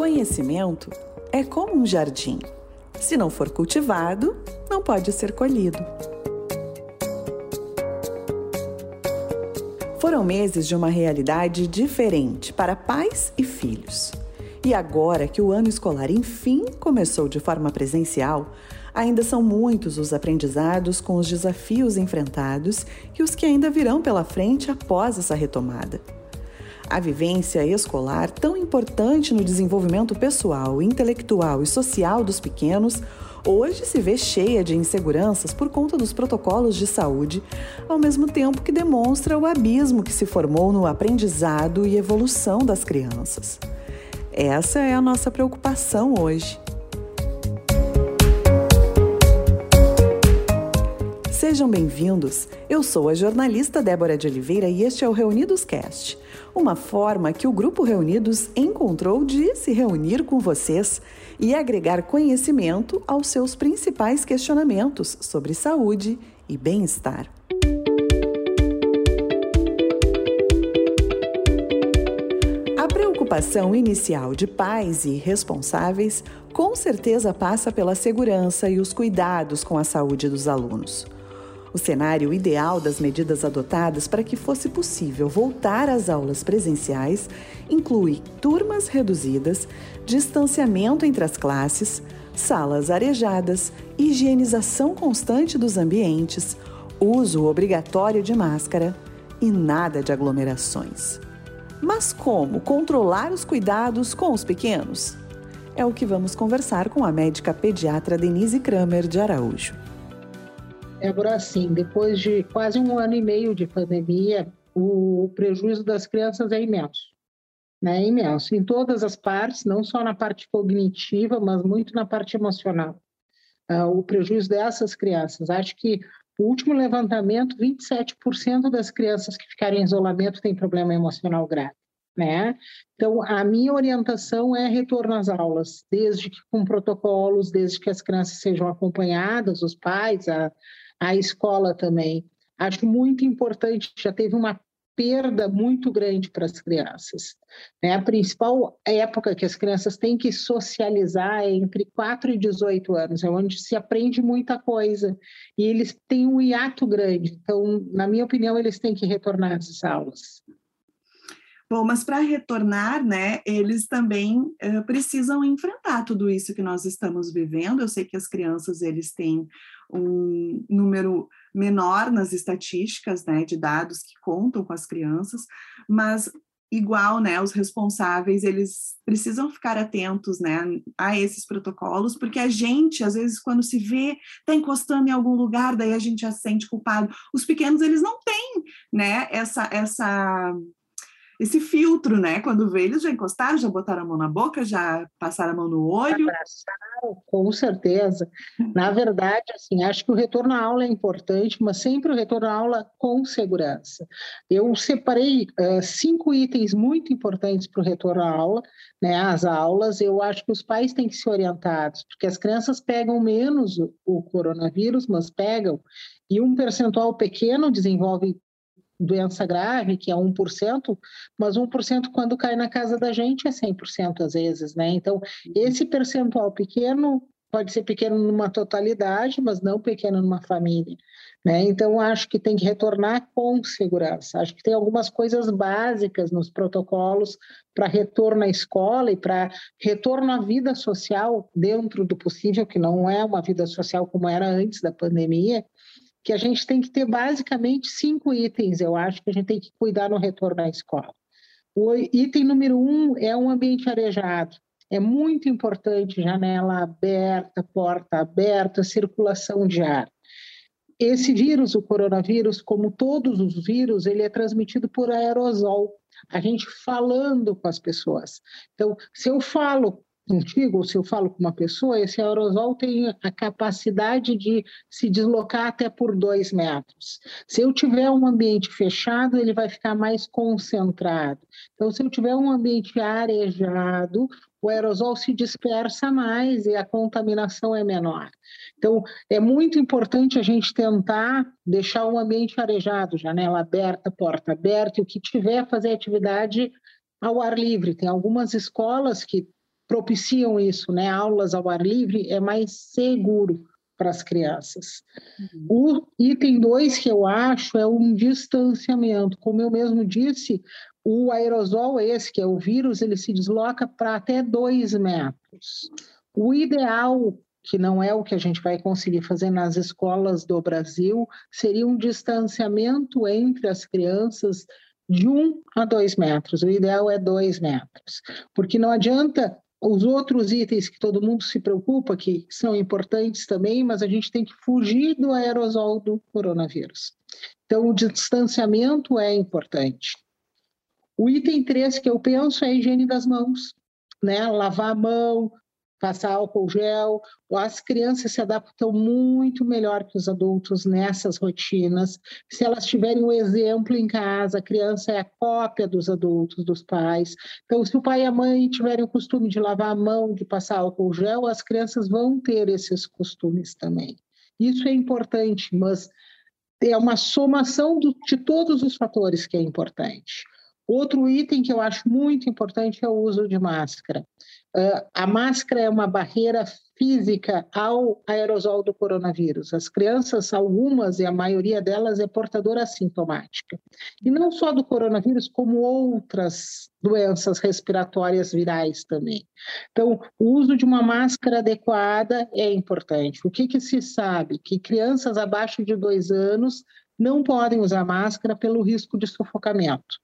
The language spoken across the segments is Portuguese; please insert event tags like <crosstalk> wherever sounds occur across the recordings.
Conhecimento é como um jardim. Se não for cultivado, não pode ser colhido. Foram meses de uma realidade diferente para pais e filhos. E agora que o ano escolar enfim começou de forma presencial, ainda são muitos os aprendizados com os desafios enfrentados e os que ainda virão pela frente após essa retomada. A vivência escolar, tão importante no desenvolvimento pessoal, intelectual e social dos pequenos, hoje se vê cheia de inseguranças por conta dos protocolos de saúde, ao mesmo tempo que demonstra o abismo que se formou no aprendizado e evolução das crianças. Essa é a nossa preocupação hoje. Sejam bem-vindos. Eu sou a jornalista Débora de Oliveira e este é o Reunidos Cast, uma forma que o grupo Reunidos encontrou de se reunir com vocês e agregar conhecimento aos seus principais questionamentos sobre saúde e bem-estar. A preocupação inicial de pais e responsáveis com certeza passa pela segurança e os cuidados com a saúde dos alunos. O cenário ideal das medidas adotadas para que fosse possível voltar às aulas presenciais inclui turmas reduzidas, distanciamento entre as classes, salas arejadas, higienização constante dos ambientes, uso obrigatório de máscara e nada de aglomerações. Mas como controlar os cuidados com os pequenos? É o que vamos conversar com a médica pediatra Denise Kramer de Araújo. Débora, assim, depois de quase um ano e meio de pandemia, o prejuízo das crianças é imenso. Né? É imenso, em todas as partes, não só na parte cognitiva, mas muito na parte emocional. Uh, o prejuízo dessas crianças. Acho que o último levantamento, 27% das crianças que ficaram em isolamento têm problema emocional grave. Né? Então, a minha orientação é retorno às aulas, desde que com protocolos, desde que as crianças sejam acompanhadas, os pais, a, a escola também. Acho muito importante, já teve uma perda muito grande para as crianças. Né? A principal época que as crianças têm que socializar é entre 4 e 18 anos, é onde se aprende muita coisa. E eles têm um hiato grande. Então, na minha opinião, eles têm que retornar às aulas. Bom, mas para retornar, né, eles também uh, precisam enfrentar tudo isso que nós estamos vivendo. Eu sei que as crianças eles têm um número menor nas estatísticas, né, de dados que contam com as crianças, mas igual, né, os responsáveis, eles precisam ficar atentos, né, a esses protocolos, porque a gente, às vezes, quando se vê, está encostando em algum lugar, daí a gente já se sente culpado. Os pequenos, eles não têm, né, essa, essa esse filtro, né? Quando vê, eles já encostaram, já botaram a mão na boca, já passaram a mão no olho. Abraçaram, com certeza. Na verdade, assim, acho que o retorno à aula é importante, mas sempre o retorno à aula com segurança. Eu separei uh, cinco itens muito importantes para o retorno à aula, né? As aulas, eu acho que os pais têm que ser orientados, porque as crianças pegam menos o, o coronavírus, mas pegam, e um percentual pequeno desenvolve doença grave, que é 1%, mas 1% quando cai na casa da gente é 100% às vezes, né? Então, uhum. esse percentual pequeno pode ser pequeno numa totalidade, mas não pequeno numa família, né? Então, acho que tem que retornar com segurança. Acho que tem algumas coisas básicas nos protocolos para retorno à escola e para retorno à vida social dentro do possível, que não é uma vida social como era antes da pandemia, que a gente tem que ter basicamente cinco itens, eu acho, que a gente tem que cuidar no retorno à escola. O item número um é um ambiente arejado. É muito importante janela aberta, porta aberta, circulação de ar. Esse vírus, o coronavírus, como todos os vírus, ele é transmitido por aerosol. A gente falando com as pessoas. Então, se eu falo contigo, ou se eu falo com uma pessoa, esse aerosol tem a capacidade de se deslocar até por dois metros. Se eu tiver um ambiente fechado, ele vai ficar mais concentrado. Então, se eu tiver um ambiente arejado, o aerosol se dispersa mais e a contaminação é menor. Então, é muito importante a gente tentar deixar o ambiente arejado, janela aberta, porta aberta, e o que tiver, fazer atividade ao ar livre. Tem algumas escolas que propiciam isso, né? Aulas ao ar livre é mais seguro para as crianças. Uhum. O item 2 que eu acho é um distanciamento. Como eu mesmo disse, o aerosol esse, que é o vírus, ele se desloca para até 2 metros. O ideal que não é o que a gente vai conseguir fazer nas escolas do Brasil, seria um distanciamento entre as crianças de um a dois metros. O ideal é dois metros, porque não adianta os outros itens que todo mundo se preocupa, que são importantes também, mas a gente tem que fugir do aerosol do coronavírus. Então, o distanciamento é importante. O item 3 que eu penso é a higiene das mãos, né? Lavar a mão, passar álcool gel. As crianças se adaptam muito melhor que os adultos nessas rotinas. Se elas tiverem um exemplo em casa, a criança é a cópia dos adultos, dos pais. Então, se o pai e a mãe tiverem o costume de lavar a mão, de passar álcool gel, as crianças vão ter esses costumes também. Isso é importante, mas é uma somação de todos os fatores que é importante. Outro item que eu acho muito importante é o uso de máscara. Uh, a máscara é uma barreira física ao aerosol do coronavírus. As crianças, algumas e a maioria delas é portadora assintomática. E não só do coronavírus, como outras doenças respiratórias virais também. Então, o uso de uma máscara adequada é importante. O que, que se sabe? Que crianças abaixo de dois anos não podem usar máscara pelo risco de sufocamento.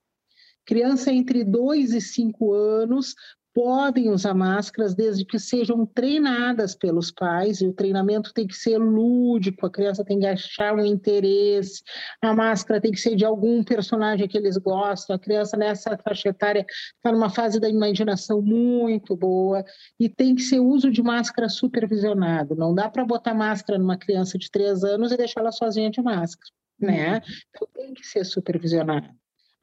Criança entre 2 e 5 anos podem usar máscaras desde que sejam treinadas pelos pais, e o treinamento tem que ser lúdico, a criança tem que achar um interesse, a máscara tem que ser de algum personagem que eles gostam, a criança nessa faixa etária está numa fase da imaginação muito boa, e tem que ser uso de máscara supervisionado, não dá para botar máscara numa criança de 3 anos e deixar ela sozinha de máscara, né? Uhum. Então tem que ser supervisionado.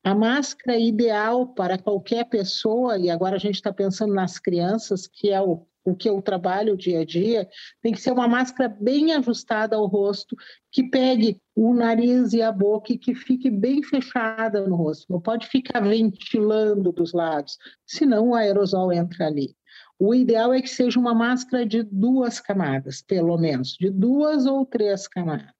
A máscara ideal para qualquer pessoa, e agora a gente está pensando nas crianças, que é o, o que eu trabalho dia a dia, tem que ser uma máscara bem ajustada ao rosto, que pegue o nariz e a boca e que fique bem fechada no rosto. Não pode ficar ventilando dos lados, senão o aerosol entra ali. O ideal é que seja uma máscara de duas camadas, pelo menos, de duas ou três camadas.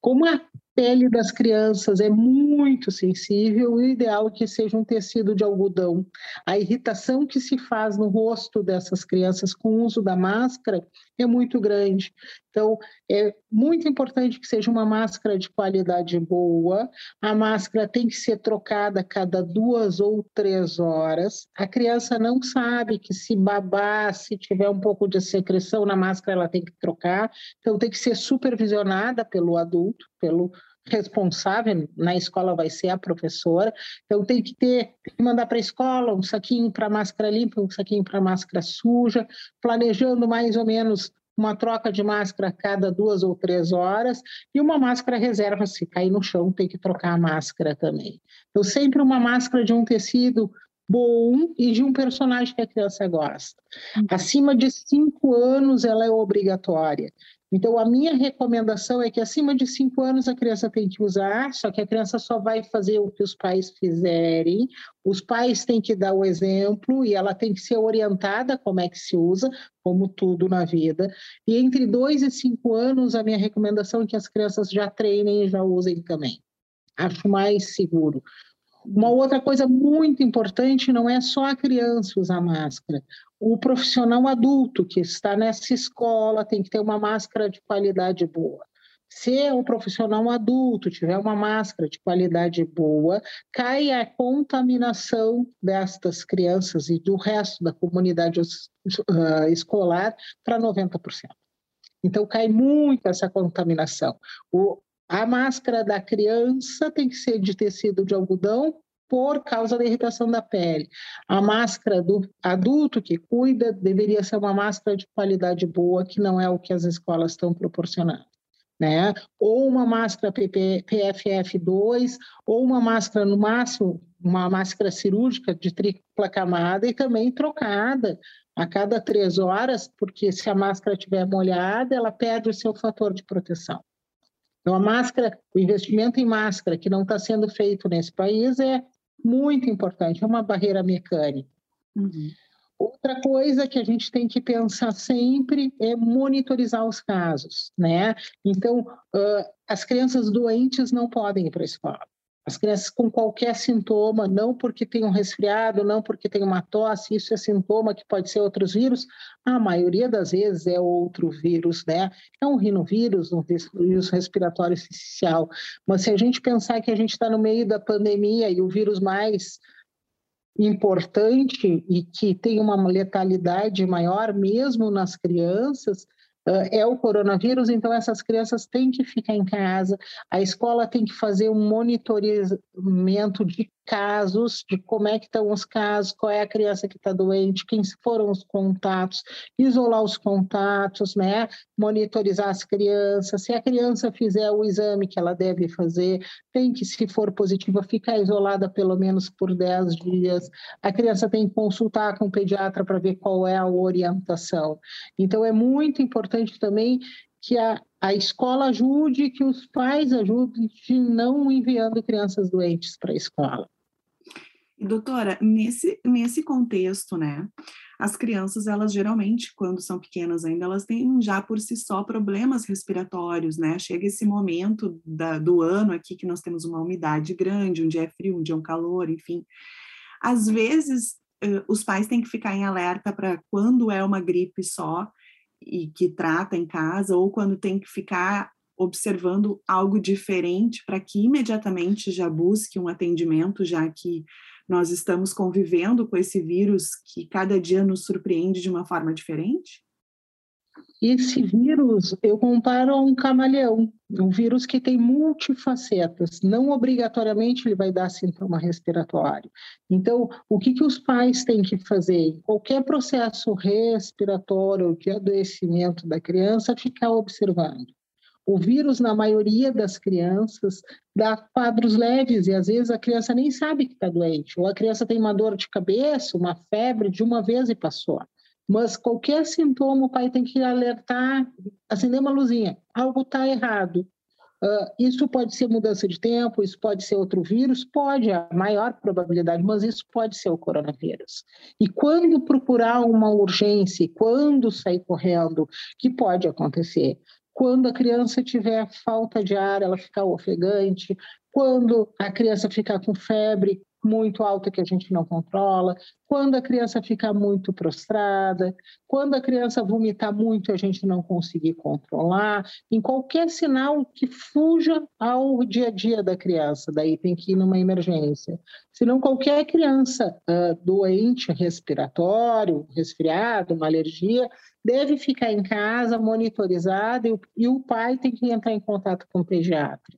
Como a pele das crianças é muito sensível, o ideal é que seja um tecido de algodão. A irritação que se faz no rosto dessas crianças com o uso da máscara é muito grande. Então, é muito importante que seja uma máscara de qualidade boa. A máscara tem que ser trocada a cada duas ou três horas. A criança não sabe que se babar, se tiver um pouco de secreção na máscara, ela tem que trocar. Então, tem que ser supervisionada pelo adulto, pelo responsável na escola vai ser a professora. Então tem que ter, tem que mandar para a escola um saquinho para máscara limpa, um saquinho para máscara suja, planejando mais ou menos uma troca de máscara a cada duas ou três horas e uma máscara reserva se cair no chão tem que trocar a máscara também. Então sempre uma máscara de um tecido bom e de um personagem que a criança gosta. Uhum. Acima de cinco anos ela é obrigatória. Então, a minha recomendação é que acima de cinco anos a criança tem que usar, só que a criança só vai fazer o que os pais fizerem. Os pais têm que dar o exemplo e ela tem que ser orientada como é que se usa, como tudo na vida. E entre dois e cinco anos, a minha recomendação é que as crianças já treinem e já usem também. Acho mais seguro. Uma outra coisa muito importante não é só a criança usar máscara. O profissional adulto que está nessa escola tem que ter uma máscara de qualidade boa. Se o profissional adulto tiver uma máscara de qualidade boa, cai a contaminação destas crianças e do resto da comunidade uh, escolar para 90%. Então, cai muito essa contaminação. O, a máscara da criança tem que ser de tecido de algodão por causa da irritação da pele. A máscara do adulto que cuida deveria ser uma máscara de qualidade boa, que não é o que as escolas estão proporcionando. Né? Ou uma máscara PFF2, ou uma máscara, no máximo, uma máscara cirúrgica de tripla camada e também trocada a cada três horas, porque se a máscara estiver molhada, ela perde o seu fator de proteção. Então, a máscara, o investimento em máscara que não está sendo feito nesse país é muito importante, é uma barreira mecânica. Uhum. Outra coisa que a gente tem que pensar sempre é monitorizar os casos, né? Então, uh, as crianças doentes não podem ir para a escola. As crianças com qualquer sintoma, não porque tem um resfriado, não porque tem uma tosse, isso é sintoma que pode ser outros vírus, a maioria das vezes é outro vírus, né? É um rinovírus, um vírus respiratório essencial. Mas se a gente pensar que a gente está no meio da pandemia e o vírus mais importante e que tem uma letalidade maior mesmo nas crianças, é o coronavírus, então essas crianças têm que ficar em casa, a escola tem que fazer um monitoramento de casos, de como é que estão os casos, qual é a criança que está doente, quem foram os contatos, isolar os contatos, né? monitorizar as crianças. Se a criança fizer o exame que ela deve fazer, tem que, se for positiva, ficar isolada pelo menos por 10 dias. A criança tem que consultar com o pediatra para ver qual é a orientação. Então, é muito importante também que a, a escola ajude, que os pais ajudem, de não enviando crianças doentes para a escola. Doutora, nesse, nesse contexto, né, as crianças, elas geralmente, quando são pequenas ainda, elas têm já por si só problemas respiratórios, né? Chega esse momento da, do ano aqui que nós temos uma umidade grande, um dia é frio, um dia é um calor, enfim. Às vezes, os pais têm que ficar em alerta para quando é uma gripe só e que trata em casa, ou quando tem que ficar observando algo diferente para que imediatamente já busque um atendimento, já que nós estamos convivendo com esse vírus que cada dia nos surpreende de uma forma diferente? Esse vírus eu comparo a um camaleão, um vírus que tem multifacetas. Não obrigatoriamente ele vai dar sintoma respiratório. Então, o que, que os pais têm que fazer? Qualquer processo respiratório de adoecimento da criança, ficar observando. O vírus, na maioria das crianças, dá quadros leves e às vezes a criança nem sabe que está doente, ou a criança tem uma dor de cabeça, uma febre de uma vez e passou. Mas qualquer sintoma, o pai tem que alertar, acender uma luzinha, algo está errado. Uh, isso pode ser mudança de tempo, isso pode ser outro vírus, pode, a maior probabilidade, mas isso pode ser o coronavírus. E quando procurar uma urgência, quando sair correndo, que pode acontecer? Quando a criança tiver falta de ar, ela ficar ofegante. Quando a criança ficar com febre muito alta que a gente não controla. Quando a criança ficar muito prostrada. Quando a criança vomitar muito, a gente não conseguir controlar. Em qualquer sinal que fuja ao dia a dia da criança, daí tem que ir numa emergência. Senão, qualquer criança uh, doente respiratório, resfriado, uma alergia, deve ficar em casa, monitorizado, e, e o pai tem que entrar em contato com o pediatra.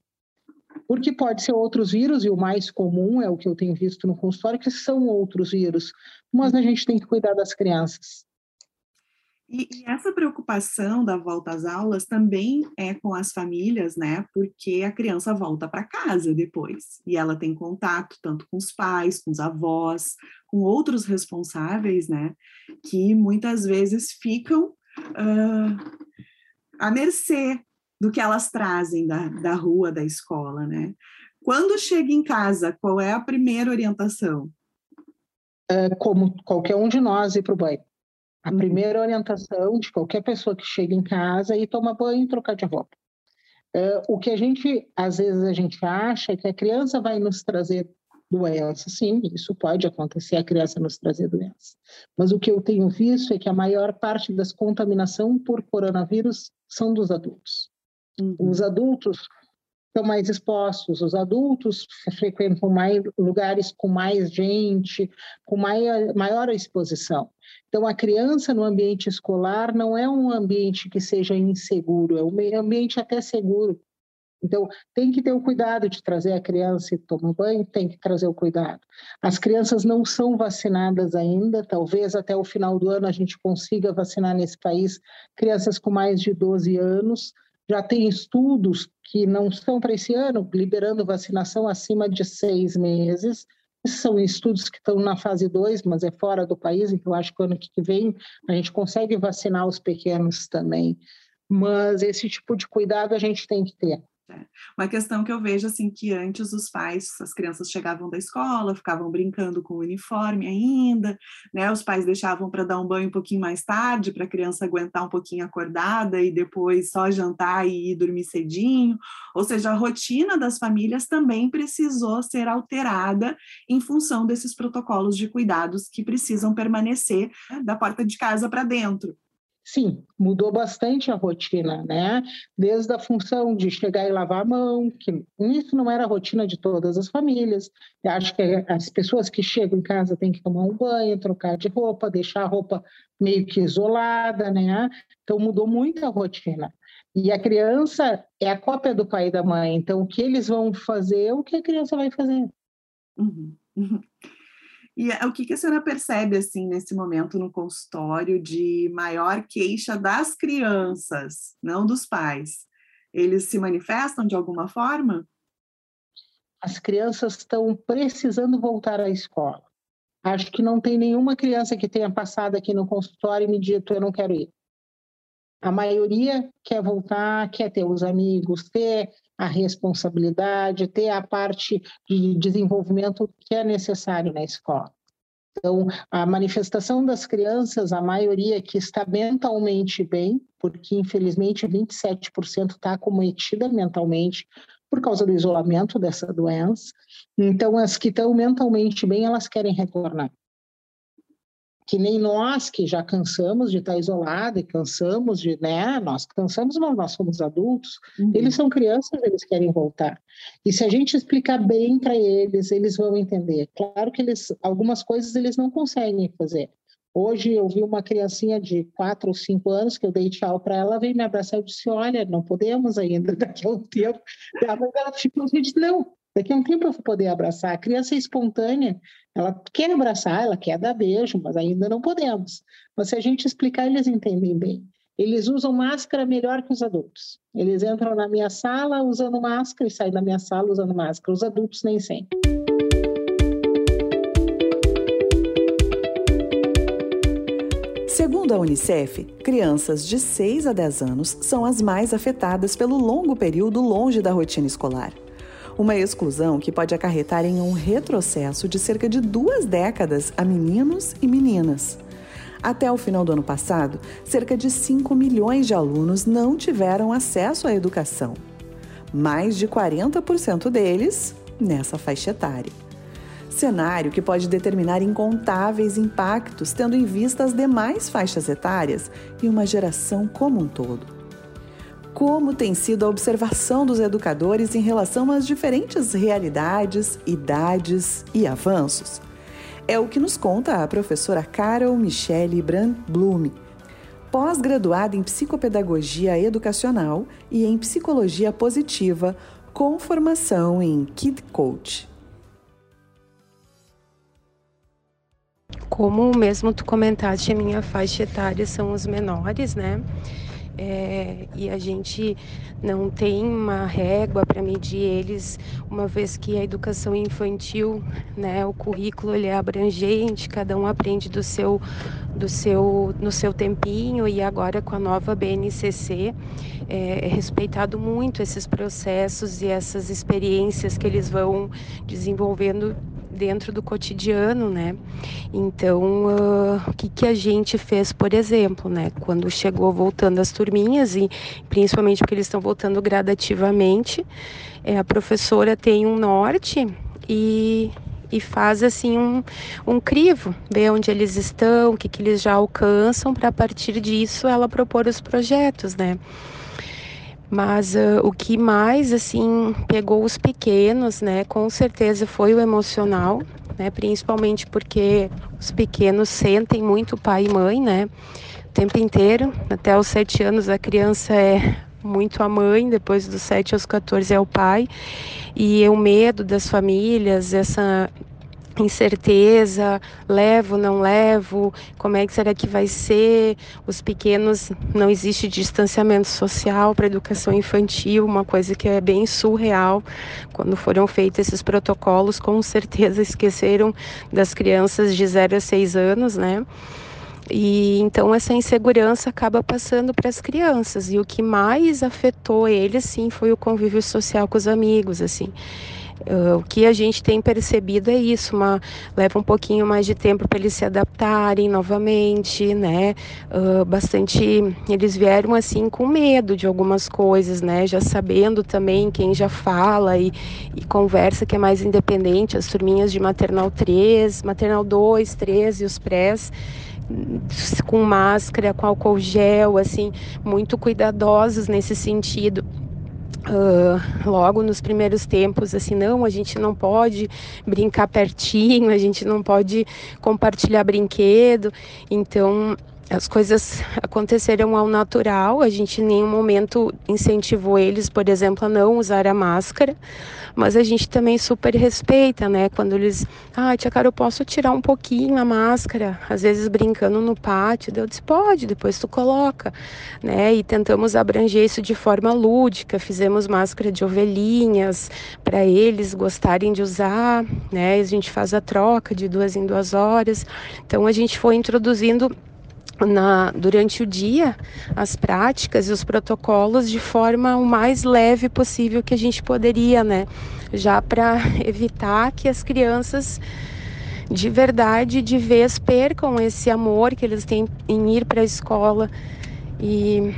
Porque pode ser outros vírus, e o mais comum é o que eu tenho visto no consultório, que são outros vírus, mas a gente tem que cuidar das crianças. E, e, essa preocupação da volta às aulas também é com as famílias, né? Porque a criança volta para casa depois e ela tem contato tanto com os pais, com os avós, com outros responsáveis, né? Que muitas vezes ficam uh, à mercê do que elas trazem da, da rua, da escola, né? Quando chega em casa, qual é a primeira orientação? É como qualquer um de nós ir para o banho. A uhum. primeira orientação de qualquer pessoa que chega em casa é tomar banho e trocar de roupa. É, o que a gente, às vezes, a gente acha é que a criança vai nos trazer doença. Sim, isso pode acontecer, a criança nos trazer doença. Mas o que eu tenho visto é que a maior parte das contaminação por coronavírus são dos adultos. Uhum. Os adultos estão mais expostos, os adultos frequentam mais lugares com mais gente, com maior, maior exposição. Então, a criança no ambiente escolar não é um ambiente que seja inseguro, é um ambiente até seguro. Então, tem que ter o cuidado de trazer a criança e tomar banho, tem que trazer o cuidado. As crianças não são vacinadas ainda, talvez até o final do ano a gente consiga vacinar nesse país crianças com mais de 12 anos, já tem estudos que não estão para esse ano, liberando vacinação acima de seis meses. São estudos que estão na fase 2, mas é fora do país, então acho que ano que vem a gente consegue vacinar os pequenos também. Mas esse tipo de cuidado a gente tem que ter. É. Uma questão que eu vejo assim que antes os pais, as crianças chegavam da escola, ficavam brincando com o uniforme ainda, né? Os pais deixavam para dar um banho um pouquinho mais tarde para a criança aguentar um pouquinho acordada e depois só jantar e ir dormir cedinho. Ou seja, a rotina das famílias também precisou ser alterada em função desses protocolos de cuidados que precisam permanecer né, da porta de casa para dentro. Sim, mudou bastante a rotina, né? Desde a função de chegar e lavar a mão, que isso não era a rotina de todas as famílias. Eu acho que as pessoas que chegam em casa têm que tomar um banho, trocar de roupa, deixar a roupa meio que isolada, né? Então mudou muito a rotina. E a criança é a cópia do pai e da mãe. Então o que eles vão fazer é o que a criança vai fazer. Uhum. Uhum. E é, o que, que a senhora percebe, assim, nesse momento no consultório de maior queixa das crianças, não dos pais? Eles se manifestam de alguma forma? As crianças estão precisando voltar à escola. Acho que não tem nenhuma criança que tenha passado aqui no consultório e me dito eu não quero ir. A maioria quer voltar, quer ter os amigos, ter a responsabilidade, ter a parte de desenvolvimento que é necessário na escola. Então, a manifestação das crianças, a maioria que está mentalmente bem, porque infelizmente 27% está acometida mentalmente por causa do isolamento dessa doença. Então, as que estão mentalmente bem, elas querem retornar que nem nós que já cansamos de estar isolado e cansamos de, né, nós cansamos, mas nós somos adultos, uhum. eles são crianças, eles querem voltar. E se a gente explicar bem para eles, eles vão entender. Claro que eles, algumas coisas eles não conseguem fazer. Hoje eu vi uma criancinha de quatro ou cinco anos que eu dei tchau para ela, veio me abraçar e disse: Olha, não podemos ainda, <laughs> daqui a um tempo. Ela, ela ficou assim, não, Daqui a um tempo eu vou poder abraçar. A criança é espontânea, ela quer abraçar, ela quer dar beijo, mas ainda não podemos. Mas se a gente explicar, eles entendem bem. Eles usam máscara melhor que os adultos. Eles entram na minha sala usando máscara e saem da minha sala usando máscara. Os adultos nem sempre. Segundo a Unicef, crianças de 6 a 10 anos são as mais afetadas pelo longo período longe da rotina escolar. Uma exclusão que pode acarretar em um retrocesso de cerca de duas décadas a meninos e meninas. Até o final do ano passado, cerca de 5 milhões de alunos não tiveram acesso à educação. Mais de 40% deles nessa faixa etária. Cenário que pode determinar incontáveis impactos, tendo em vista as demais faixas etárias e uma geração como um todo como tem sido a observação dos educadores em relação às diferentes realidades, idades e avanços. É o que nos conta a professora Carol Michele Brand-Blume, pós-graduada em psicopedagogia educacional e em psicologia positiva, com formação em Kid Coach. Como mesmo tu comentaste, a minha faixa etária são os menores, né? É, e a gente não tem uma régua para medir eles, uma vez que a educação infantil, né, o currículo ele é abrangente, cada um aprende do seu, do seu, no seu tempinho e agora com a nova BNCC é, é respeitado muito esses processos e essas experiências que eles vão desenvolvendo dentro do cotidiano, né? Então, uh, o que, que a gente fez, por exemplo, né? Quando chegou voltando as turminhas, e principalmente porque eles estão voltando gradativamente, é, a professora tem um norte e e faz assim um, um crivo, vê onde eles estão, o que, que eles já alcançam, para a partir disso ela propor os projetos, né? Mas uh, o que mais assim pegou os pequenos, né, com certeza foi o emocional, né, principalmente porque os pequenos sentem muito pai e mãe, né, o tempo inteiro. Até os sete anos a criança é muito a mãe, depois dos sete aos 14 é o pai. E o medo das famílias, essa incerteza, levo, não levo, como é que será que vai ser? Os pequenos, não existe distanciamento social para educação infantil, uma coisa que é bem surreal. Quando foram feitos esses protocolos, com certeza esqueceram das crianças de 0 a 6 anos, né? E então essa insegurança acaba passando para as crianças. E o que mais afetou eles, sim, foi o convívio social com os amigos, assim. Uh, o que a gente tem percebido é isso, uma, leva um pouquinho mais de tempo para eles se adaptarem novamente, né? Uh, bastante, eles vieram assim com medo de algumas coisas, né? Já sabendo também quem já fala e, e conversa que é mais independente, as turminhas de maternal 3, maternal 2, 3 e os prés com máscara, com álcool gel, assim, muito cuidadosos nesse sentido. Uh, logo nos primeiros tempos, assim, não, a gente não pode brincar pertinho, a gente não pode compartilhar brinquedo. Então, as coisas aconteceram ao natural, a gente em nenhum momento incentivou eles, por exemplo, a não usar a máscara, mas a gente também super respeita, né? Quando eles, ah, tia cara, eu posso tirar um pouquinho a máscara, às vezes brincando no pátio, eu disse, pode, depois tu coloca, né? E tentamos abranger isso de forma lúdica, fizemos máscara de ovelhinhas para eles gostarem de usar, né? A gente faz a troca de duas em duas horas, então a gente foi introduzindo na, durante o dia as práticas e os protocolos de forma o mais leve possível que a gente poderia, né? Já para <laughs> evitar que as crianças de verdade, de vez, percam esse amor que eles têm em ir para a escola e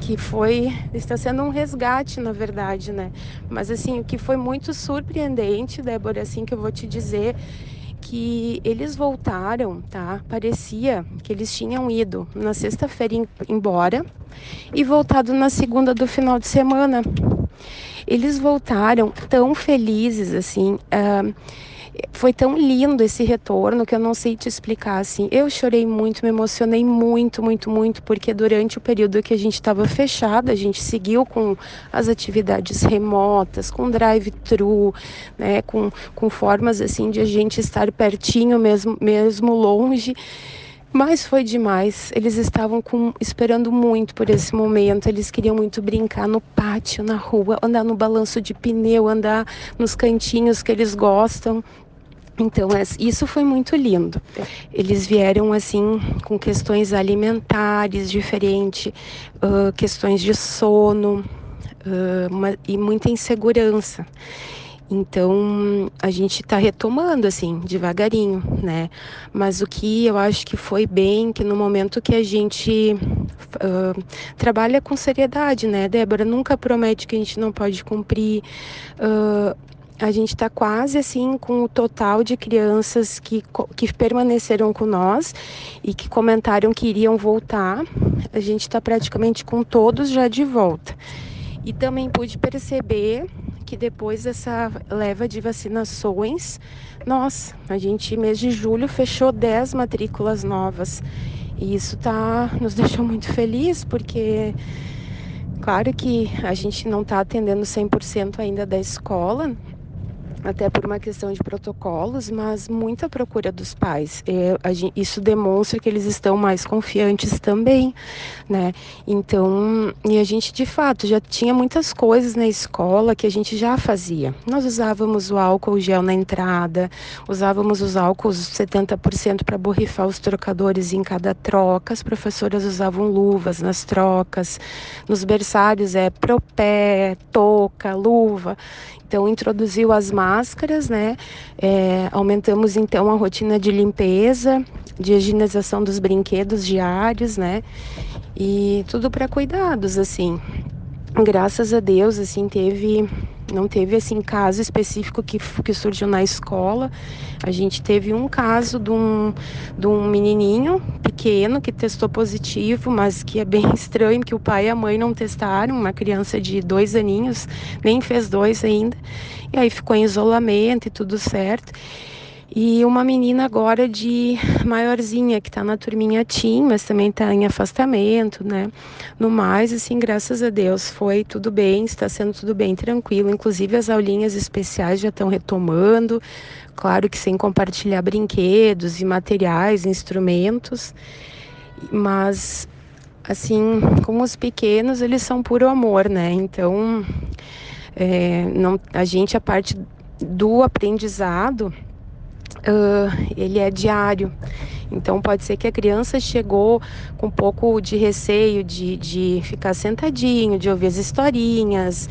que foi está sendo um resgate na verdade né mas assim o que foi muito surpreendente Débora assim que eu vou te dizer que eles voltaram, tá? Parecia que eles tinham ido na sexta-feira embora e voltado na segunda do final de semana. Eles voltaram tão felizes assim. Uh, foi tão lindo esse retorno que eu não sei te explicar assim. Eu chorei muito, me emocionei muito, muito, muito, porque durante o período que a gente estava fechado, a gente seguiu com as atividades remotas, com drive-thru, né, com, com formas assim de a gente estar pertinho mesmo, mesmo longe. Mas foi demais. Eles estavam com, esperando muito por esse momento. Eles queriam muito brincar no pátio, na rua, andar no balanço de pneu, andar nos cantinhos que eles gostam. Então, isso foi muito lindo. Eles vieram assim com questões alimentares diferentes, uh, questões de sono uh, uma, e muita insegurança. Então a gente está retomando assim, devagarinho, né? Mas o que eu acho que foi bem, que no momento que a gente uh, trabalha com seriedade, né, Débora? Nunca promete que a gente não pode cumprir. Uh, a gente está quase assim com o total de crianças que, que permaneceram com nós e que comentaram que iriam voltar. A gente está praticamente com todos já de volta. E também pude perceber que depois dessa leva de vacinações, nós, a gente mês de julho fechou 10 matrículas novas. E isso tá nos <laughs> deixou muito feliz porque claro que a gente não está atendendo 100% ainda da escola, até por uma questão de protocolos, mas muita procura dos pais. É, isso demonstra que eles estão mais confiantes também, né? Então, e a gente de fato já tinha muitas coisas na escola que a gente já fazia. Nós usávamos o álcool gel na entrada, usávamos os álcools 70% para borrifar os trocadores em cada troca, as professoras usavam luvas nas trocas, nos berçários é propé, touca, luva. Então, introduziu as máscaras, né? É, aumentamos então a rotina de limpeza, de higienização dos brinquedos diários, né? E tudo para cuidados, assim. Graças a Deus, assim, teve não teve assim caso específico que, que surgiu na escola. A gente teve um caso de um, de um menininho pequeno que testou positivo, mas que é bem <laughs> estranho que o pai e a mãe não testaram. Uma criança de dois aninhos, nem fez dois ainda. E aí ficou em isolamento e tudo certo. E uma menina agora de maiorzinha, que está na turminha Tim, mas também está em afastamento, né? No mais, assim, graças a Deus, foi tudo bem, está sendo tudo bem, tranquilo. Inclusive, as aulinhas especiais já estão retomando, claro que sem compartilhar brinquedos e materiais, instrumentos, mas, assim, como os pequenos, eles são puro amor, né? Então, é, não, a gente, a parte do aprendizado, uh, ele é diário. Então pode ser que a criança chegou com um pouco de receio de, de ficar sentadinho, de ouvir as historinhas,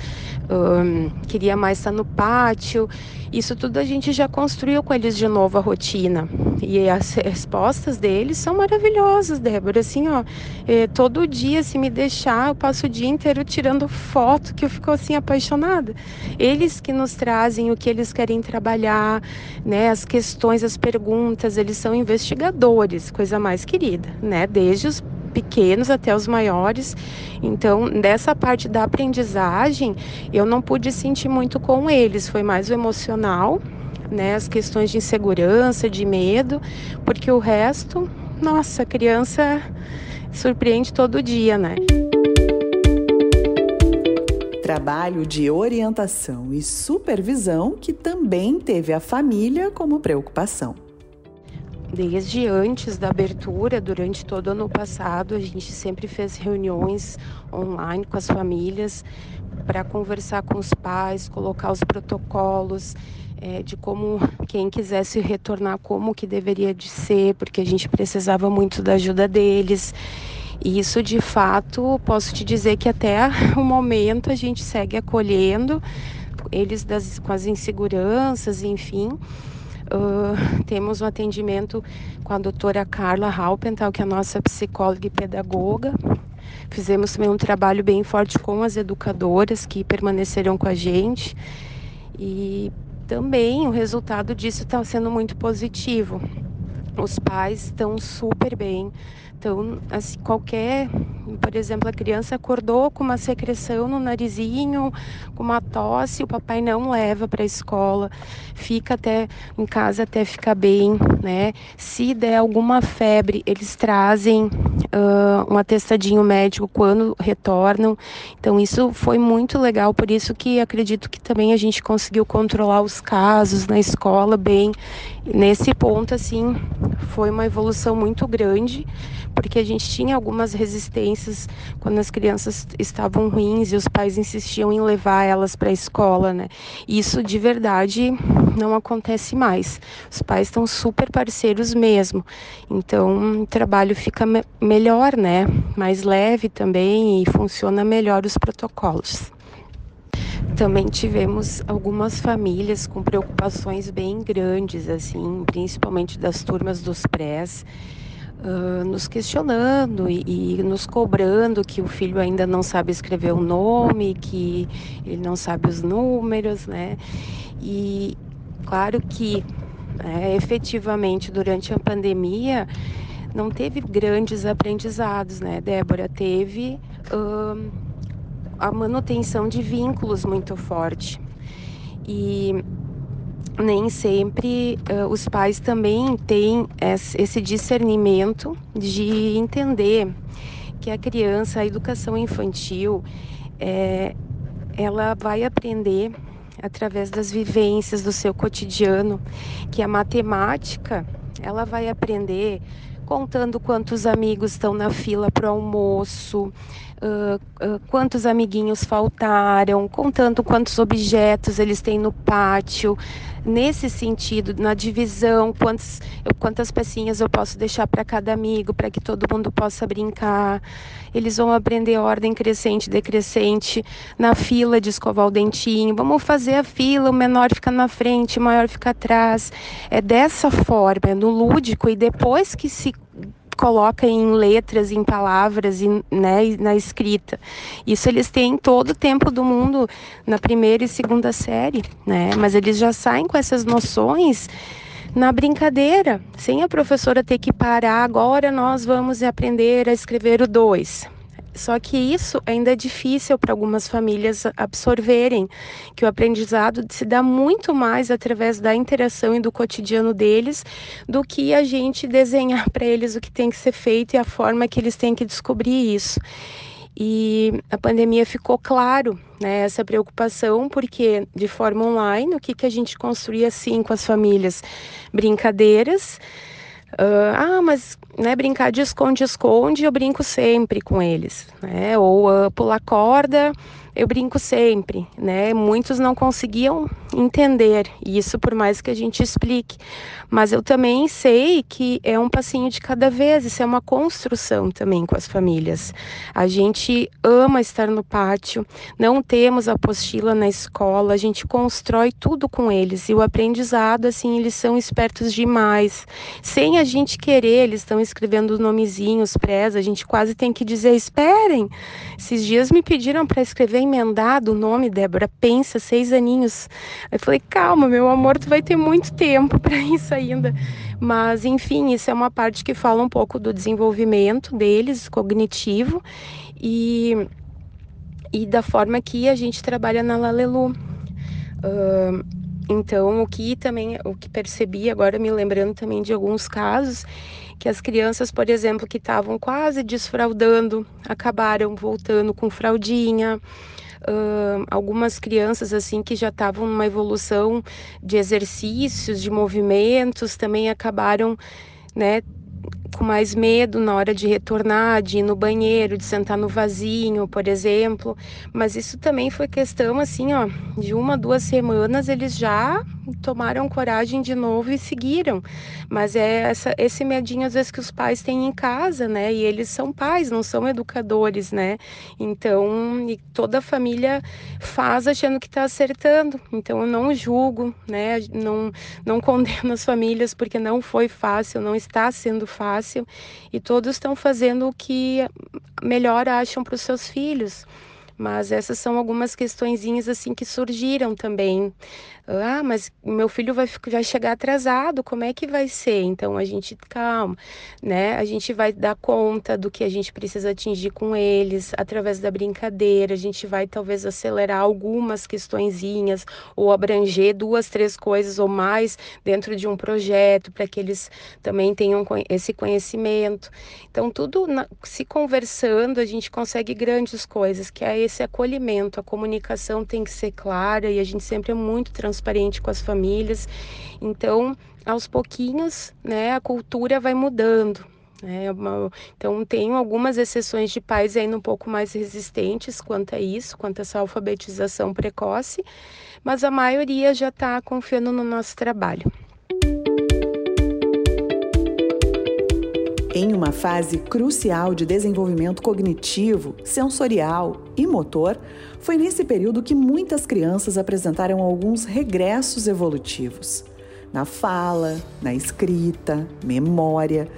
um, queria mais estar no pátio. Isso tudo a gente já construiu com eles de novo a rotina. E as respostas deles são maravilhosas, Débora. Assim, ó, é, todo dia, se me deixar, eu passo o dia inteiro tirando foto, que eu fico assim apaixonada. Eles que nos trazem o que eles querem trabalhar, né? As questões, as perguntas, eles são investigadores, coisa mais querida, né? Desde os pequenos até os maiores. Então, dessa parte da aprendizagem, eu não pude sentir muito com eles, foi mais o emocional, né, as questões de insegurança, de medo, porque o resto, nossa, criança surpreende todo dia, né? Trabalho de orientação e supervisão que também teve a família como preocupação desde antes da abertura, durante todo o ano passado, a gente sempre fez reuniões online com as famílias para conversar com os pais, colocar os protocolos é, de como quem quisesse retornar, como que deveria de ser, porque a gente precisava muito da ajuda deles. E isso, de fato, posso te dizer que até <laughs> o momento a gente segue acolhendo eles das, com as inseguranças, enfim. Uh, temos um atendimento com a doutora Carla Halpental, que é a nossa psicóloga e pedagoga. Fizemos também um trabalho bem forte com as educadoras que permaneceram com a gente. E também o resultado disso está sendo muito positivo. Os pais estão super bem, então, assim, qualquer, por exemplo, a criança acordou com uma secreção no narizinho, com uma tosse, o papai não leva para a escola, fica até em casa até ficar bem, né? Se der alguma febre, eles trazem uh, um atestadinho médico quando retornam. Então, isso foi muito legal, por isso que acredito que também a gente conseguiu controlar os casos na escola bem. Nesse ponto, assim, foi uma evolução muito grande porque a gente tinha algumas resistências quando as crianças estavam ruins e os pais insistiam em levar elas para a escola, né? Isso de verdade não acontece mais. Os pais estão super parceiros mesmo. Então, o trabalho fica me melhor, né? Mais leve também e funciona melhor os protocolos. Também tivemos algumas famílias com preocupações bem grandes, assim, principalmente das turmas dos prés uh, nos questionando e, e, nos cobrando que o filho ainda não sabe escrever o nome, que ele não sabe os números, né? E claro que é, efetivamente durante a pandemia não teve grandes aprendizados, né, Débora? Teve uh, a manutenção de vínculos muito forte. E nem sempre uh, os pais também têm esse discernimento de entender que a criança, a educação infantil, é, ela vai aprender através das vivências do seu cotidiano, que a matemática ela vai aprender contando quantos amigos estão na fila para o almoço, uh, quantos amiguinhos faltaram, contando quantos objetos eles têm no pátio. Nesse sentido, na divisão, quantas, quantas pecinhas eu posso deixar para cada amigo, para que todo mundo possa brincar. Eles vão aprender ordem crescente, decrescente, na fila de escovar o dentinho. Vamos fazer a fila, o menor fica na frente, o maior fica atrás. É dessa forma, é no lúdico, e depois que se coloca em letras, em palavras e né, na escrita. Isso eles têm todo o tempo do mundo na primeira e segunda série, né? Mas eles já saem com essas noções na brincadeira, sem a professora ter que parar. Agora nós vamos aprender a escrever o dois. Só que isso ainda é difícil para algumas famílias absorverem, que o aprendizado se dá muito mais através da interação e do cotidiano deles do que a gente desenhar para eles o que tem que ser feito e a forma que eles têm que descobrir isso. E a pandemia ficou claro né, essa preocupação, porque de forma online, o que, que a gente construía assim com as famílias? Brincadeiras Uh, ah, mas né, brincar de esconde-esconde, eu brinco sempre com eles. Né? Ou uh, pular corda, eu brinco sempre, né? Muitos não conseguiam entender isso, por mais que a gente explique. Mas eu também sei que é um passinho de cada vez, isso é uma construção também com as famílias. A gente ama estar no pátio, não temos apostila na escola, a gente constrói tudo com eles. E o aprendizado, assim, eles são espertos demais. Sem a gente querer, eles estão escrevendo os nomezinhos presa, a gente quase tem que dizer: esperem. Esses dias me pediram para escrever emendado o nome, Débora, pensa, seis aninhos. Aí falei: calma, meu amor, tu vai ter muito tempo <laughs> para isso ainda. Mas, enfim, isso é uma parte que fala um pouco do desenvolvimento deles, cognitivo, e, e da forma que a gente trabalha na Lalelu. Uh, então, o que também, o que percebi agora, me lembrando também de alguns casos, que as crianças, por exemplo, que estavam quase desfraudando, acabaram voltando com fraldinha. Uh, algumas crianças assim que já estavam numa evolução de exercícios, de movimentos, também acabaram, né, com mais medo na hora de retornar, de ir no banheiro, de sentar no vasinho, por exemplo. Mas isso também foi questão assim, ó, de uma, duas semanas eles já tomaram coragem de novo e seguiram. Mas é essa, esse medinho às vezes que os pais têm em casa, né? E eles são pais, não são educadores, né? Então, toda a família faz achando que está acertando. Então, eu não julgo, né? Não, não <laughs> condeno as famílias porque não foi fácil, não está sendo fácil. E todos estão fazendo o que melhor acham para os seus filhos. Mas essas são algumas questõezinhas assim que surgiram também. Ah, mas meu filho vai, vai chegar atrasado, como é que vai ser? Então a gente, calma, né? A gente vai dar conta do que a gente precisa atingir com eles através da brincadeira. A gente vai talvez acelerar algumas questõezinhas ou abranger duas, três coisas ou mais dentro de um projeto para que eles também tenham esse conhecimento. Então, tudo na, se conversando, a gente consegue grandes coisas, que é esse acolhimento. A comunicação tem que ser clara e a gente sempre é muito transparente transparente com as famílias. Então, aos pouquinhos, né, a cultura vai mudando. Né? Então, tenho algumas exceções de pais ainda um pouco mais resistentes quanto a isso, quanto a essa alfabetização precoce, mas a maioria já está confiando no nosso trabalho. Em uma fase crucial de desenvolvimento cognitivo, sensorial e motor, foi nesse período que muitas crianças apresentaram alguns regressos evolutivos. Na fala, na escrita, memória,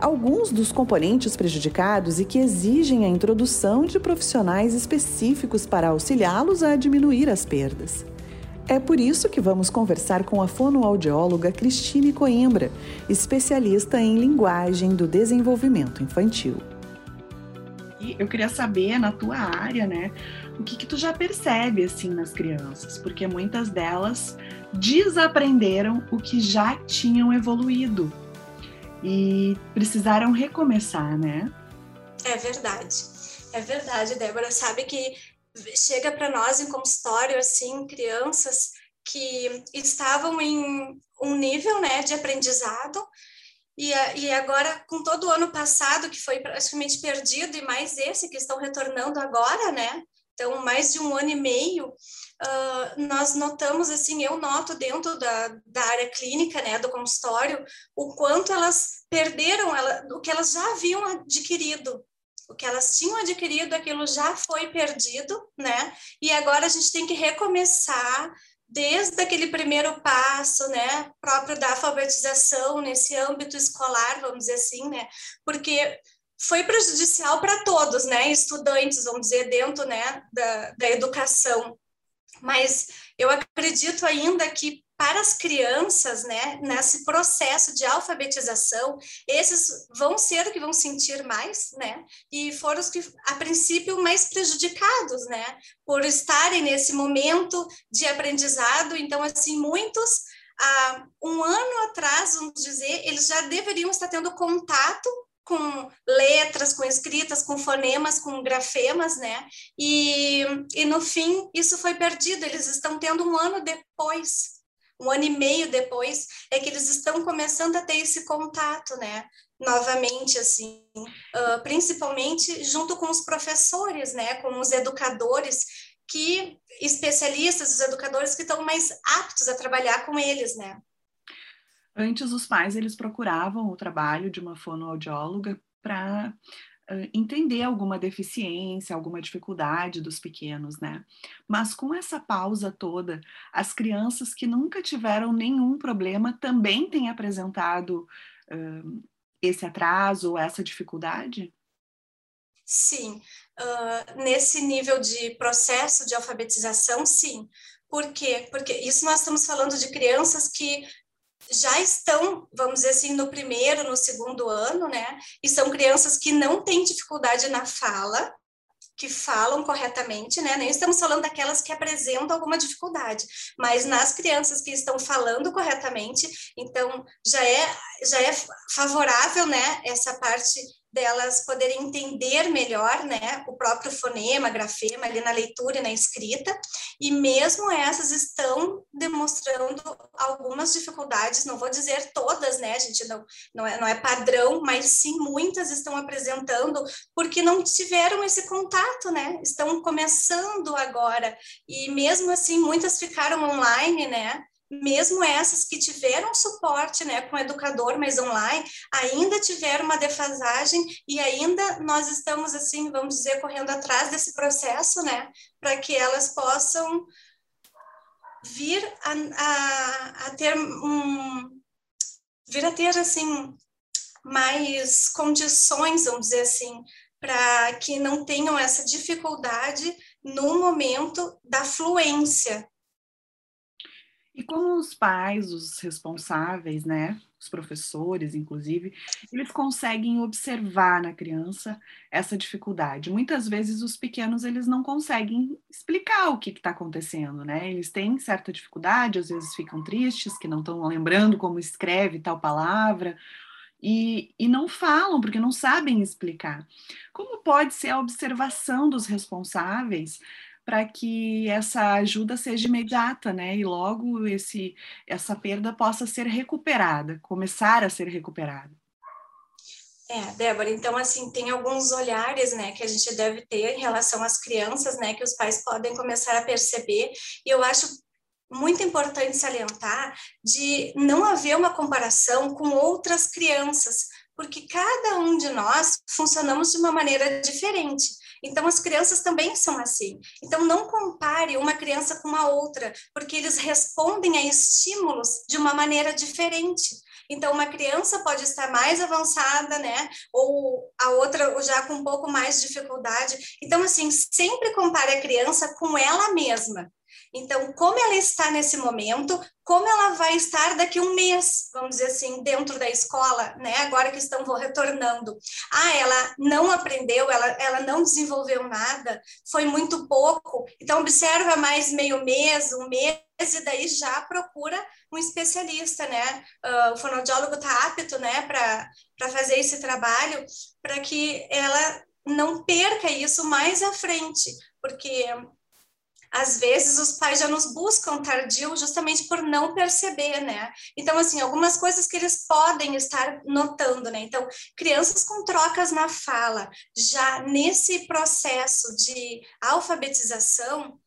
alguns dos componentes prejudicados e que exigem a introdução de profissionais específicos para auxiliá-los a diminuir as perdas. É por isso que vamos conversar com a fonoaudióloga Cristine Coimbra, especialista em linguagem do desenvolvimento infantil. E eu queria saber, na tua área, né, o que, que tu já percebe, assim, nas crianças? Porque muitas delas desaprenderam o que já tinham evoluído e precisaram recomeçar, né? É verdade. É verdade, Débora. Sabe que chega para nós em consultório assim crianças que estavam em um nível né de aprendizado e, e agora com todo o ano passado que foi praticamente perdido e mais esse que estão retornando agora né então mais de um ano e meio uh, nós notamos assim eu noto dentro da, da área clínica né do consultório o quanto elas perderam ela, o que elas já haviam adquirido o que elas tinham adquirido, aquilo já foi perdido, né? E agora a gente tem que recomeçar desde aquele primeiro passo, né, próprio da alfabetização nesse âmbito escolar, vamos dizer assim, né? Porque foi prejudicial para todos, né, estudantes, vamos dizer, dentro, né, da, da educação. Mas eu acredito ainda que para as crianças, né, nesse processo de alfabetização, esses vão ser que vão sentir mais, né, e foram os que, a princípio, mais prejudicados, né, por estarem nesse momento de aprendizado. Então, assim, muitos, há um ano atrás, vamos dizer, eles já deveriam estar tendo contato com letras, com escritas, com fonemas, com grafemas, né? E, e no fim isso foi perdido. Eles estão tendo um ano depois um ano e meio depois, é que eles estão começando a ter esse contato, né? Novamente, assim, uh, principalmente junto com os professores, né? Com os educadores, que especialistas, os educadores que estão mais aptos a trabalhar com eles, né? Antes, os pais eles procuravam o trabalho de uma fonoaudióloga para entender alguma deficiência, alguma dificuldade dos pequenos, né? Mas com essa pausa toda, as crianças que nunca tiveram nenhum problema também têm apresentado uh, esse atraso, essa dificuldade? Sim, uh, nesse nível de processo de alfabetização, sim. Por quê? Porque isso nós estamos falando de crianças que já estão, vamos dizer assim, no primeiro, no segundo ano, né? E são crianças que não têm dificuldade na fala, que falam corretamente, né? Nem estamos falando daquelas que apresentam alguma dificuldade, mas nas crianças que estão falando corretamente, então já é já é favorável, né? Essa parte delas poderem entender melhor, né, o próprio fonema, grafema ali na leitura e na escrita, e mesmo essas estão demonstrando algumas dificuldades, não vou dizer todas, né, gente não, não, é, não é padrão, mas sim muitas estão apresentando, porque não tiveram esse contato, né, estão começando agora, e mesmo assim muitas ficaram online, né, mesmo essas que tiveram suporte né, com o educador, mas online, ainda tiveram uma defasagem e ainda nós estamos, assim, vamos dizer, correndo atrás desse processo, né, para que elas possam vir a, a, a ter um vir a ter assim mais condições, vamos dizer assim, para que não tenham essa dificuldade no momento da fluência, e como os pais, os responsáveis, né, os professores, inclusive, eles conseguem observar na criança essa dificuldade. Muitas vezes os pequenos eles não conseguem explicar o que está acontecendo, né? Eles têm certa dificuldade, às vezes ficam tristes, que não estão lembrando como escreve tal palavra, e, e, não falam porque não sabem explicar. Como pode ser a observação dos responsáveis para que essa ajuda seja imediata, né? E logo esse, essa perda possa ser recuperada, começar a ser recuperada. É, Débora, então assim, tem alguns olhares, né, que a gente deve ter em relação às crianças, né, que os pais podem começar a perceber, e eu acho muito importante salientar de não haver uma comparação com outras crianças, porque cada um de nós funcionamos de uma maneira diferente. Então, as crianças também são assim. Então, não compare uma criança com uma outra, porque eles respondem a estímulos de uma maneira diferente. Então, uma criança pode estar mais avançada, né? Ou a outra já com um pouco mais de dificuldade. Então, assim, sempre compare a criança com ela mesma. Então, como ela está nesse momento, como ela vai estar daqui a um mês, vamos dizer assim, dentro da escola, né? Agora que estão retornando. Ah, ela não aprendeu, ela, ela não desenvolveu nada, foi muito pouco. Então, observa mais meio mês, um mês, e daí já procura um especialista, né? Uh, o fonoaudiólogo está apto, né, para fazer esse trabalho, para que ela não perca isso mais à frente, porque às vezes os pais já nos buscam tardio justamente por não perceber, né? Então, assim, algumas coisas que eles podem estar notando, né? Então, crianças com trocas na fala, já nesse processo de alfabetização,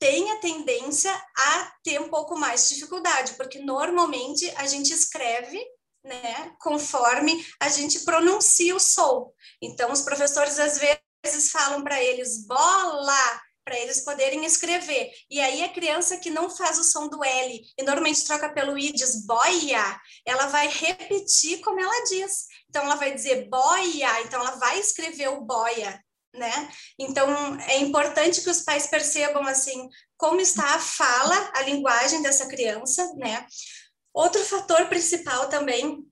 tem a tendência a ter um pouco mais de dificuldade, porque normalmente a gente escreve né, conforme a gente pronuncia o som. Então, os professores às vezes falam para eles bola, para eles poderem escrever. E aí a criança que não faz o som do L e normalmente troca pelo I diz boia, ela vai repetir como ela diz. Então ela vai dizer boia, então ela vai escrever o boia, né? Então é importante que os pais percebam assim como está a fala, a linguagem dessa criança, né? Outro fator principal também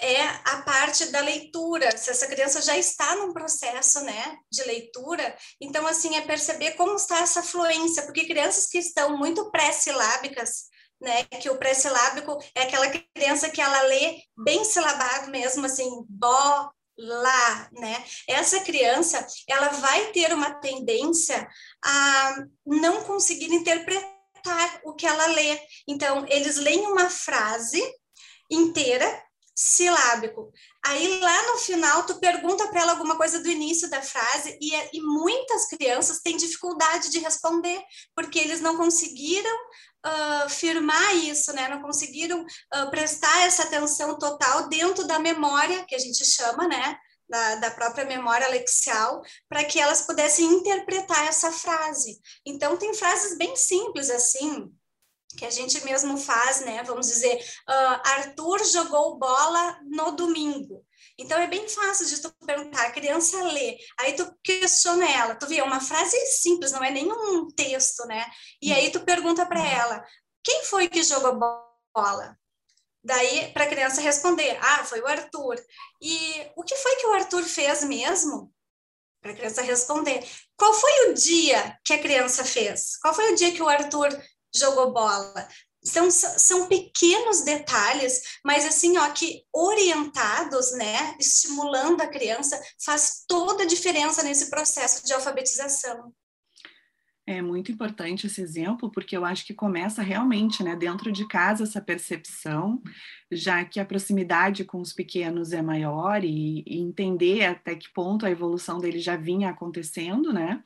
é a parte da leitura, se essa criança já está num processo, né, de leitura, então, assim, é perceber como está essa fluência, porque crianças que estão muito pré-silábicas, né, que o pré-silábico é aquela criança que ela lê bem silabado mesmo, assim, bo, lá, né? Essa criança, ela vai ter uma tendência a não conseguir interpretar o que ela lê. Então, eles leem uma frase inteira silábico. Aí lá no final tu pergunta para ela alguma coisa do início da frase e, e, muitas crianças têm dificuldade de responder porque eles não conseguiram uh, firmar isso, né? Não conseguiram uh, prestar essa atenção total dentro da memória que a gente chama, né? Da, da, própria memória lexial, para que elas pudessem interpretar essa frase. Então, tem frases bem simples assim, que a gente mesmo faz, né? Vamos dizer, uh, Arthur jogou bola no domingo. Então é bem fácil de tu perguntar, a criança lê, aí tu questiona ela, tu vê, é uma frase simples, não é nenhum texto, né? E aí tu pergunta para ela, quem foi que jogou bola? Daí para a criança responder, ah, foi o Arthur. E o que foi que o Arthur fez mesmo? Para a criança responder. Qual foi o dia que a criança fez? Qual foi o dia que o Arthur jogou bola. São, são pequenos detalhes, mas assim, ó, que orientados, né, estimulando a criança, faz toda a diferença nesse processo de alfabetização. É muito importante esse exemplo, porque eu acho que começa realmente, né, dentro de casa essa percepção, já que a proximidade com os pequenos é maior e, e entender até que ponto a evolução dele já vinha acontecendo, né?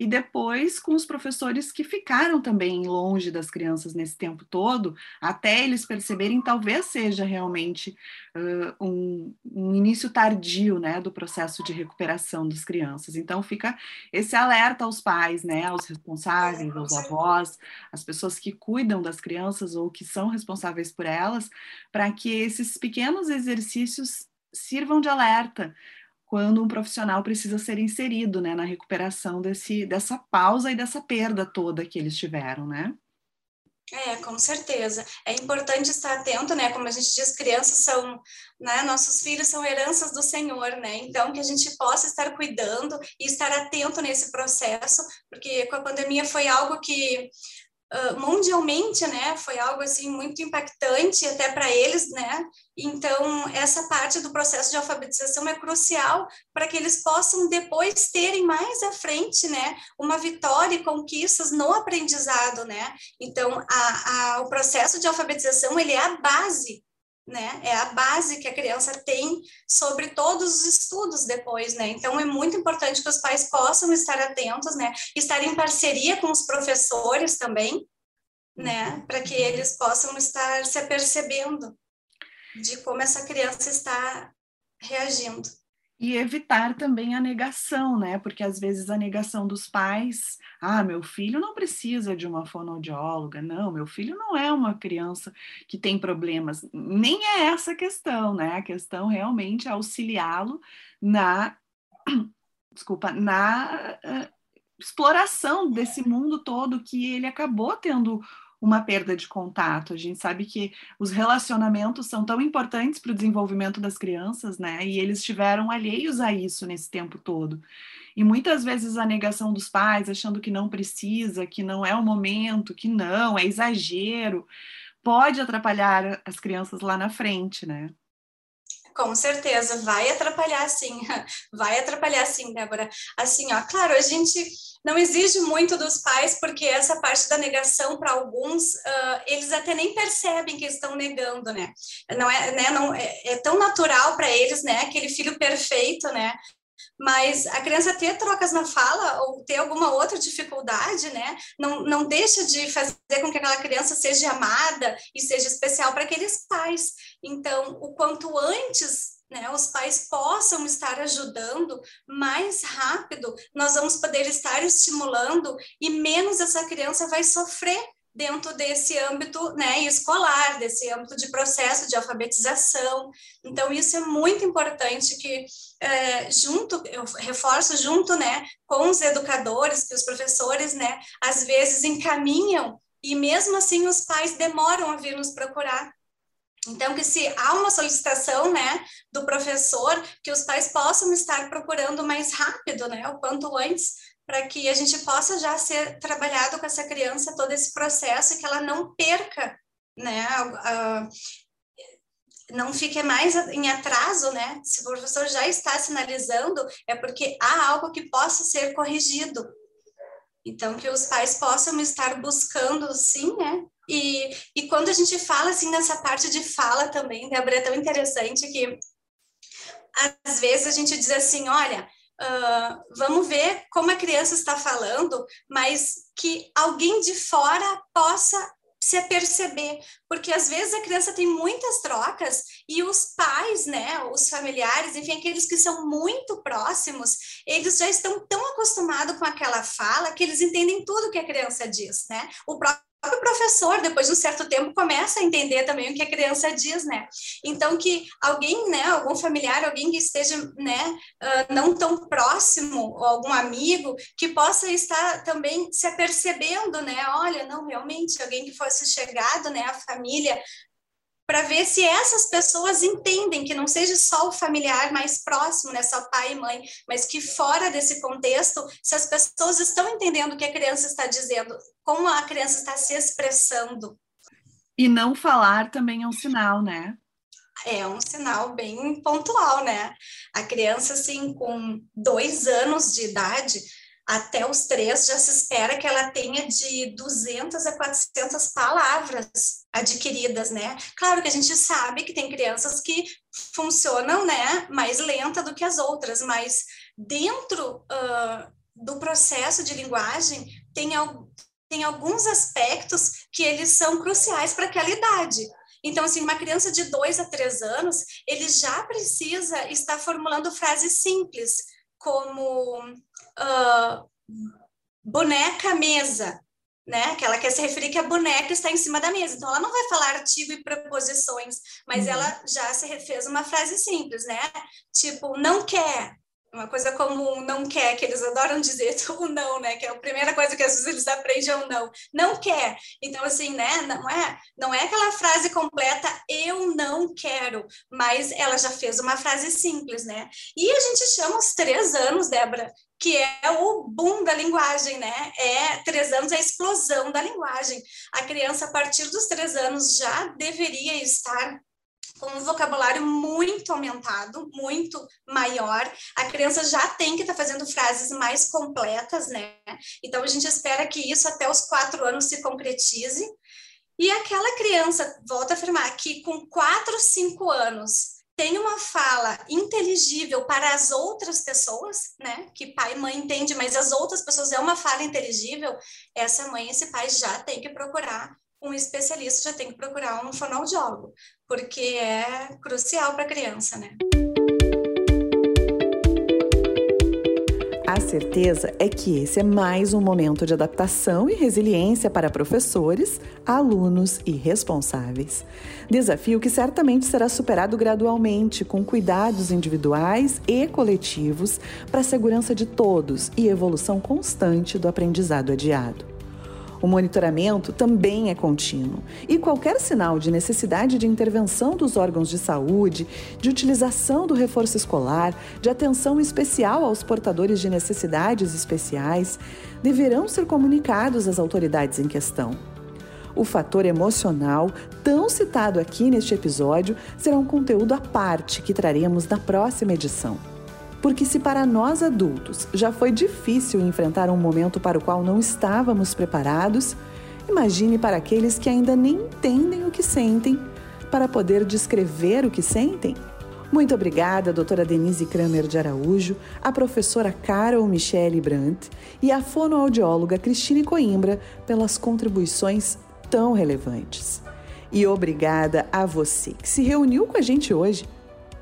E depois com os professores que ficaram também longe das crianças nesse tempo todo, até eles perceberem, talvez seja realmente uh, um, um, início tardio né, do processo de recuperação das crianças. Então fica esse alerta aos pais, né, aos responsáveis, aos avós, as pessoas que cuidam das crianças ou que são responsáveis por elas, para que esses pequenos exercícios sirvam de alerta quando um profissional precisa ser inserido né, na recuperação desse, dessa pausa e dessa perda toda que eles tiveram, né? É, com certeza. É importante estar atento, né? Como a gente diz, crianças são, né? Nossos filhos são heranças do Senhor, né? Então, que a gente possa estar cuidando e estar atento nesse processo, porque com a pandemia foi algo que mundialmente, né, foi algo assim muito impactante até para eles, né? Então essa parte do processo de alfabetização é crucial para que eles possam depois terem mais à frente, né, uma vitória e conquistas no aprendizado, né? Então a, a, o processo de alfabetização ele é a base né? É a base que a criança tem sobre todos os estudos depois, né? Então é muito importante que os pais possam estar atentos, né? Estar em parceria com os professores também, né? Uhum. Para que eles possam estar se apercebendo de como essa criança está reagindo. E evitar também a negação, né? Porque às vezes a negação dos pais, ah, meu filho não precisa de uma fonoaudióloga, não, meu filho não é uma criança que tem problemas. Nem é essa a questão, né? A questão realmente é auxiliá-lo na <clears throat> desculpa, na uh, exploração desse mundo todo que ele acabou tendo uma perda de contato. A gente sabe que os relacionamentos são tão importantes para o desenvolvimento das crianças, né? E eles estiveram alheios a isso nesse tempo todo. E muitas vezes a negação dos pais, achando que não precisa, que não é o momento, que não, é exagero, pode atrapalhar as crianças lá na frente, né? Com certeza, vai atrapalhar sim, <laughs> vai atrapalhar sim, Débora. Assim, ó, claro, a gente não exige muito dos pais, porque essa parte da negação, para alguns, uh, eles até nem percebem que estão negando, né? Não é, né, não, é, é tão natural para eles, né? Aquele filho perfeito, né? Mas a criança ter trocas na fala ou ter alguma outra dificuldade, né? Não, não deixa de fazer com que aquela criança seja amada e seja especial para aqueles pais. Então, o quanto antes né, os pais possam estar ajudando mais rápido, nós vamos poder estar estimulando e menos essa criança vai sofrer dentro desse âmbito né, escolar, desse âmbito de processo de alfabetização. Então, isso é muito importante que, é, junto, eu reforço junto né, com os educadores, que os professores, né, às vezes encaminham, e mesmo assim os pais demoram a vir nos procurar, então, que se há uma solicitação, né, do professor, que os pais possam estar procurando mais rápido, né, o quanto antes, para que a gente possa já ser trabalhado com essa criança todo esse processo e que ela não perca, né, não fique mais em atraso, né? Se o professor já está sinalizando, é porque há algo que possa ser corrigido, Então, que os pais possam estar buscando, sim, né? E, e quando a gente fala, assim, nessa parte de fala também, Débora, é tão interessante que às vezes a gente diz assim, olha, uh, vamos ver como a criança está falando, mas que alguém de fora possa se aperceber, porque às vezes a criança tem muitas trocas e os pais, né, os familiares, enfim, aqueles que são muito próximos, eles já estão tão acostumados com aquela fala que eles entendem tudo que a criança diz, né? O próprio próprio professor, depois de um certo tempo, começa a entender também o que a criança diz, né? Então, que alguém, né, algum familiar, alguém que esteja, né, uh, não tão próximo, ou algum amigo, que possa estar também se apercebendo, né? Olha, não, realmente, alguém que fosse chegado, né, a família, para ver se essas pessoas entendem que não seja só o familiar mais próximo, né, só pai e mãe, mas que fora desse contexto, se as pessoas estão entendendo o que a criança está dizendo, como a criança está se expressando. E não falar também é um sinal, né? É um sinal bem pontual, né? A criança, assim, com dois anos de idade, até os três já se espera que ela tenha de 200 a 400 palavras adquiridas, né? Claro que a gente sabe que tem crianças que funcionam, né, mais lenta do que as outras, mas dentro uh, do processo de linguagem tem, tem alguns aspectos que eles são cruciais para aquela idade. Então, assim, uma criança de dois a três anos, ele já precisa estar formulando frases simples, como uh, boneca mesa, né? Que ela quer se referir que a boneca está em cima da mesa. Então, ela não vai falar artigo e preposições, mas uhum. ela já se fez uma frase simples, né? Tipo, não quer, uma coisa como não quer, que eles adoram <laughs> dizer o não, né? Que é a primeira coisa que às vezes eles aprendem é o não. Não quer. Então, assim, né? Não é, não é aquela frase completa, eu não quero, mas ela já fez uma frase simples, né? E a gente chama os três anos, Débora, que é o boom da linguagem, né? É três anos é a explosão da linguagem. A criança, a partir dos três anos, já deveria estar com um vocabulário muito aumentado, muito maior. A criança já tem que estar tá fazendo frases mais completas, né? Então a gente espera que isso até os quatro anos se concretize. E aquela criança, volta a afirmar, que com quatro, cinco anos tem uma fala inteligível para as outras pessoas, né? Que pai e mãe entende, mas as outras pessoas é uma fala inteligível. Essa mãe, esse pai já tem que procurar um especialista, já tem que procurar um fonoaudiólogo, porque é crucial para a criança, né? A certeza é que esse é mais um momento de adaptação e resiliência para professores, alunos e responsáveis. Desafio que certamente será superado gradualmente, com cuidados individuais e coletivos para a segurança de todos e evolução constante do aprendizado adiado. O monitoramento também é contínuo e qualquer sinal de necessidade de intervenção dos órgãos de saúde, de utilização do reforço escolar, de atenção especial aos portadores de necessidades especiais, deverão ser comunicados às autoridades em questão. O fator emocional, tão citado aqui neste episódio, será um conteúdo à parte que traremos na próxima edição. Porque se para nós adultos já foi difícil enfrentar um momento para o qual não estávamos preparados, imagine para aqueles que ainda nem entendem o que sentem para poder descrever o que sentem. Muito obrigada, doutora Denise Kramer de Araújo, a professora Carol Michele Brandt e a fonoaudióloga Cristine Coimbra pelas contribuições tão relevantes. E obrigada a você que se reuniu com a gente hoje.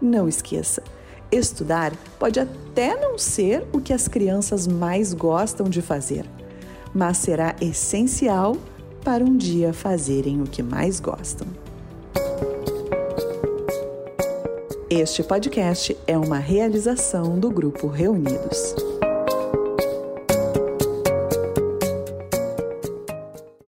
Não esqueça, Estudar pode até não ser o que as crianças mais gostam de fazer, mas será essencial para um dia fazerem o que mais gostam. Este podcast é uma realização do Grupo Reunidos.